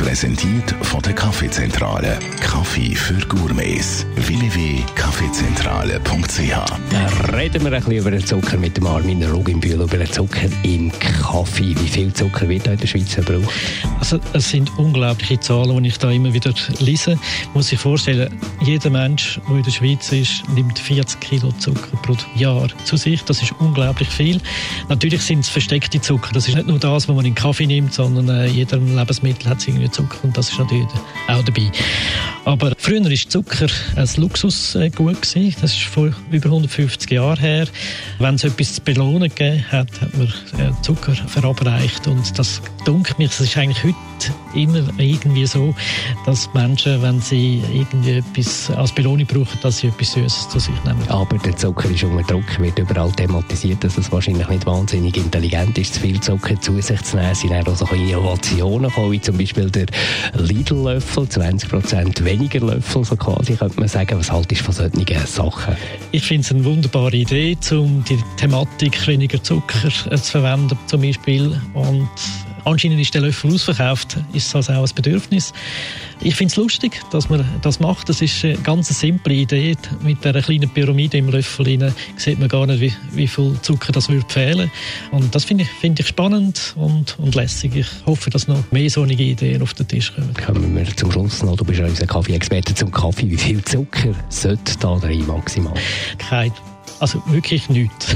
Präsentiert von der Kaffeezentrale. Kaffee für Gourmets. www.kaffeezentrale.ch Reden wir ein bisschen über den Zucker mit dem Armin Ruginbühl, über den Zucker im Kaffee. Wie viel Zucker wird in der Schweiz verbraucht? Also es sind unglaubliche Zahlen, die ich da immer wieder lese. Man muss sich vorstellen, jeder Mensch, der in der Schweiz ist, nimmt 40 Kilo Zucker pro Jahr zu sich. Das ist unglaublich viel. Natürlich sind es versteckte Zucker. Das ist nicht nur das, was man in Kaffee nimmt, sondern äh, jeder Lebensmittel hat irgendwie Zucker und das ist natürlich auch dabei. Aber früher war Zucker ein Luxusgut. Gewesen. Das ist vor über 150 Jahren her. Wenn es etwas zu belohnen gegeben hat, hat man äh, Zucker verabreicht. Und das dunkelt mich, es ist eigentlich heute immer irgendwie so, dass Menschen, wenn sie irgendwie etwas als Belohnung brauchen, dass sie etwas Süßes zu sich nehmen. Aber der Zucker ist unter Druck, wird überall thematisiert, dass es wahrscheinlich nicht wahnsinnig intelligent ist, zu viel Zucker zu sich zu nehmen. Es sind auch so Innovationen gekommen, wie zum Beispiel der Lidl-Löffel, 20% weniger Löffel, so quasi, könnte man sagen. Was haltest du von solchen Sachen? Ich finde es eine wunderbare Idee, um die Thematik weniger Zucker zu verwenden, zum Beispiel. Und Anscheinend ist der Löffel ausverkauft, ist das auch ein Bedürfnis. Ich finde es lustig, dass man das macht. Das ist eine ganz simple Idee. Mit einer kleinen Pyramide im Löffel rein sieht man gar nicht, wie, wie viel Zucker das würde fehlen. Und das finde ich, find ich spannend und, und lässig. Ich hoffe, dass noch mehr solche Ideen auf den Tisch kommen. Kommen wir zum Schluss noch. Du bist ja unser Kaffee-Experte zum Kaffee. Wie viel Zucker sollte da rein maximal? Kein also wirklich nichts.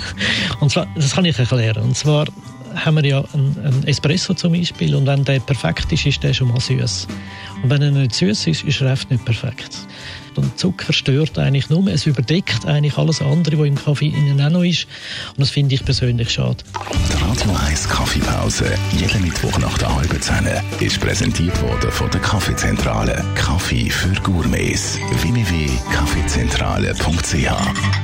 Und zwar, das kann ich erklären. Und zwar haben wir ja einen, einen, Espresso zum Beispiel und wenn der perfekt ist, ist der schon mal süß. Und wenn er nicht süß ist, ist er oft nicht perfekt. Und Zucker stört eigentlich nur, es überdeckt eigentlich alles andere, was im Kaffee innen auch noch ist. Und das finde ich persönlich schade. Die Radio 1 Kaffeepause, jeden Mittwoch nach der halben Zehn, ist präsentiert worden von der Kaffeezentrale. Kaffee für Gourmets. www.kaffeezentrale.ch